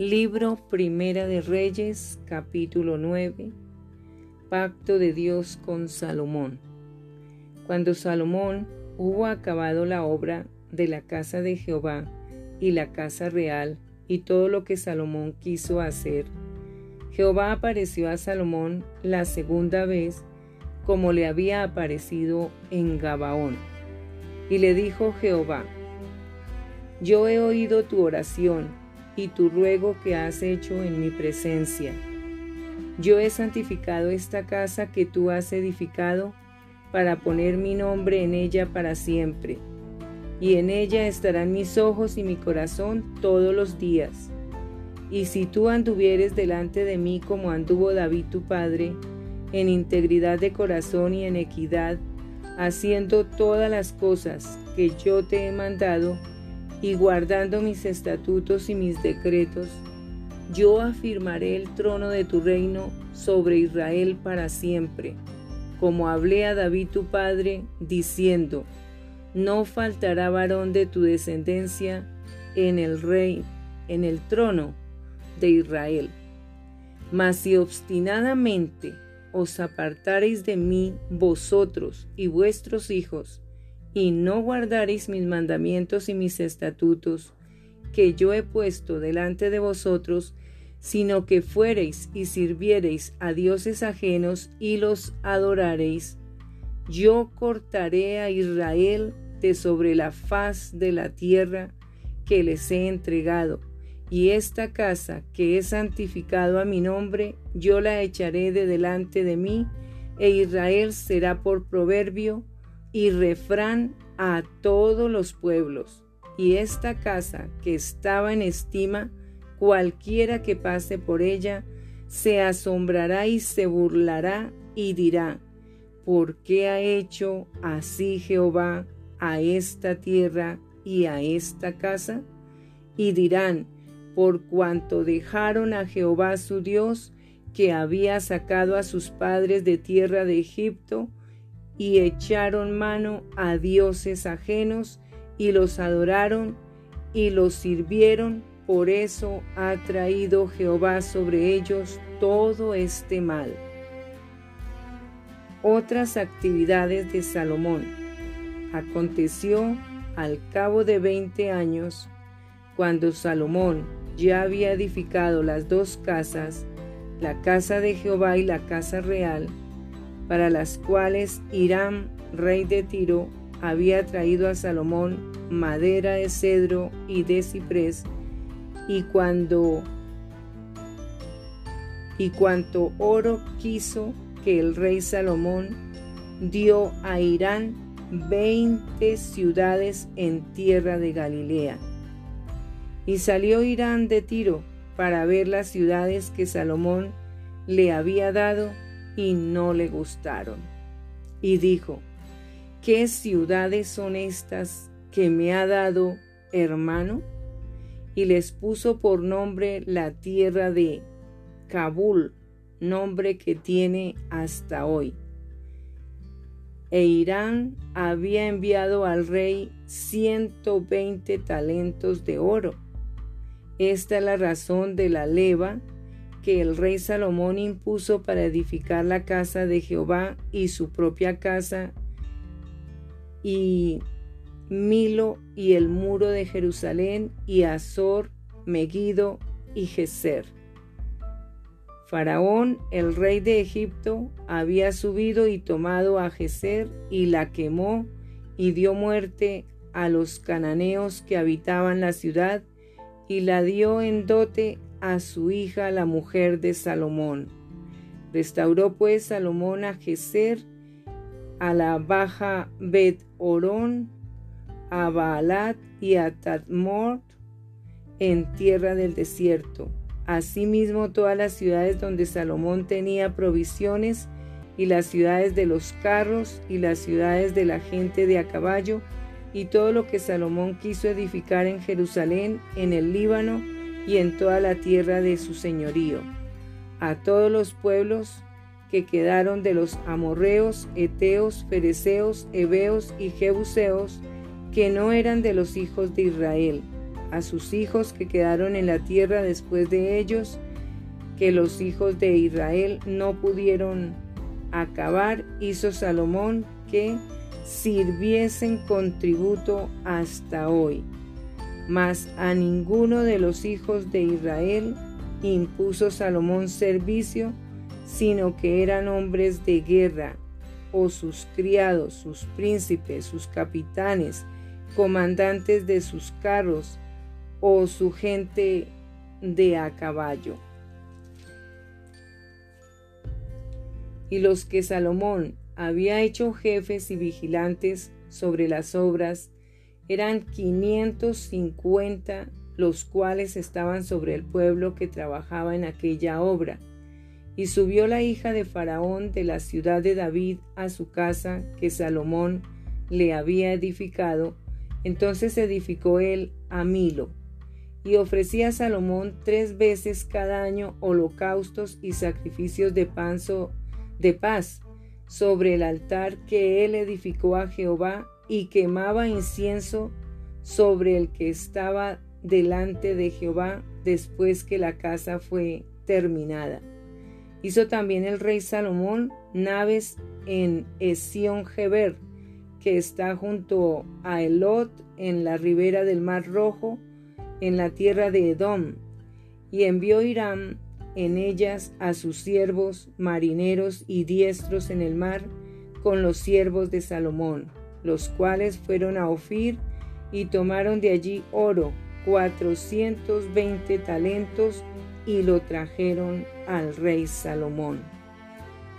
Libro Primera de Reyes, capítulo 9. Pacto de Dios con Salomón. Cuando Salomón hubo acabado la obra de la casa de Jehová y la casa real y todo lo que Salomón quiso hacer, Jehová apareció a Salomón la segunda vez como le había aparecido en Gabaón. Y le dijo Jehová, Yo he oído tu oración y tu ruego que has hecho en mi presencia. Yo he santificado esta casa que tú has edificado para poner mi nombre en ella para siempre, y en ella estarán mis ojos y mi corazón todos los días. Y si tú anduvieres delante de mí como anduvo David tu padre, en integridad de corazón y en equidad, haciendo todas las cosas que yo te he mandado, y guardando mis estatutos y mis decretos, yo afirmaré el trono de tu reino sobre Israel para siempre, como hablé a David tu padre, diciendo, no faltará varón de tu descendencia en el rey, en el trono de Israel. Mas si obstinadamente os apartareis de mí vosotros y vuestros hijos, y no guardareis mis mandamientos y mis estatutos, que yo he puesto delante de vosotros, sino que fuereis y sirviereis a dioses ajenos y los adorareis, yo cortaré a Israel de sobre la faz de la tierra que les he entregado, y esta casa que he santificado a mi nombre, yo la echaré de delante de mí, e Israel será por proverbio y refrán a todos los pueblos. Y esta casa que estaba en estima, cualquiera que pase por ella, se asombrará y se burlará y dirá, ¿por qué ha hecho así Jehová a esta tierra y a esta casa? Y dirán, por cuanto dejaron a Jehová su Dios, que había sacado a sus padres de tierra de Egipto, y echaron mano a dioses ajenos y los adoraron y los sirvieron. Por eso ha traído Jehová sobre ellos todo este mal. Otras actividades de Salomón. Aconteció al cabo de veinte años, cuando Salomón ya había edificado las dos casas, la casa de Jehová y la casa real, para las cuales Hiram, rey de Tiro, había traído a Salomón madera de cedro y de ciprés, y cuando y cuanto oro quiso que el rey Salomón dio a Irán veinte ciudades en tierra de Galilea. Y salió Irán de Tiro para ver las ciudades que Salomón le había dado y no le gustaron. Y dijo, ¿qué ciudades son estas que me ha dado hermano? Y les puso por nombre la tierra de Kabul, nombre que tiene hasta hoy. E Irán había enviado al rey ciento veinte talentos de oro. Esta es la razón de la leva que el rey Salomón impuso para edificar la casa de Jehová y su propia casa y Milo y el muro de Jerusalén y Azor, Megido y Geser. Faraón, el rey de Egipto, había subido y tomado a Geser y la quemó y dio muerte a los cananeos que habitaban la ciudad y la dio en dote a su hija la mujer de Salomón. Restauró pues Salomón a Geser, a la baja Bet Orón, a Baalat y a Tadmor en tierra del desierto. Asimismo todas las ciudades donde Salomón tenía provisiones y las ciudades de los carros y las ciudades de la gente de a caballo y todo lo que Salomón quiso edificar en Jerusalén, en el Líbano, y en toda la tierra de su señorío, a todos los pueblos que quedaron de los amorreos, eteos, fereceos, heveos y jebuseos, que no eran de los hijos de Israel, a sus hijos que quedaron en la tierra después de ellos, que los hijos de Israel no pudieron acabar, hizo Salomón que sirviesen con tributo hasta hoy. Mas a ninguno de los hijos de Israel impuso Salomón servicio, sino que eran hombres de guerra, o sus criados, sus príncipes, sus capitanes, comandantes de sus carros, o su gente de a caballo. Y los que Salomón había hecho jefes y vigilantes sobre las obras eran 550 los cuales estaban sobre el pueblo que trabajaba en aquella obra. Y subió la hija de Faraón de la ciudad de David a su casa que Salomón le había edificado. Entonces edificó él a Milo. Y ofrecía a Salomón tres veces cada año holocaustos y sacrificios de, panzo, de paz sobre el altar que él edificó a Jehová y quemaba incienso sobre el que estaba delante de Jehová después que la casa fue terminada. Hizo también el rey Salomón naves en Esión Geber, que está junto a Elot en la ribera del Mar Rojo, en la tierra de Edom, y envió Hiram en ellas a sus siervos marineros y diestros en el mar con los siervos de Salomón, los cuales fueron a Ofir y tomaron de allí oro, 420 talentos y lo trajeron al rey Salomón.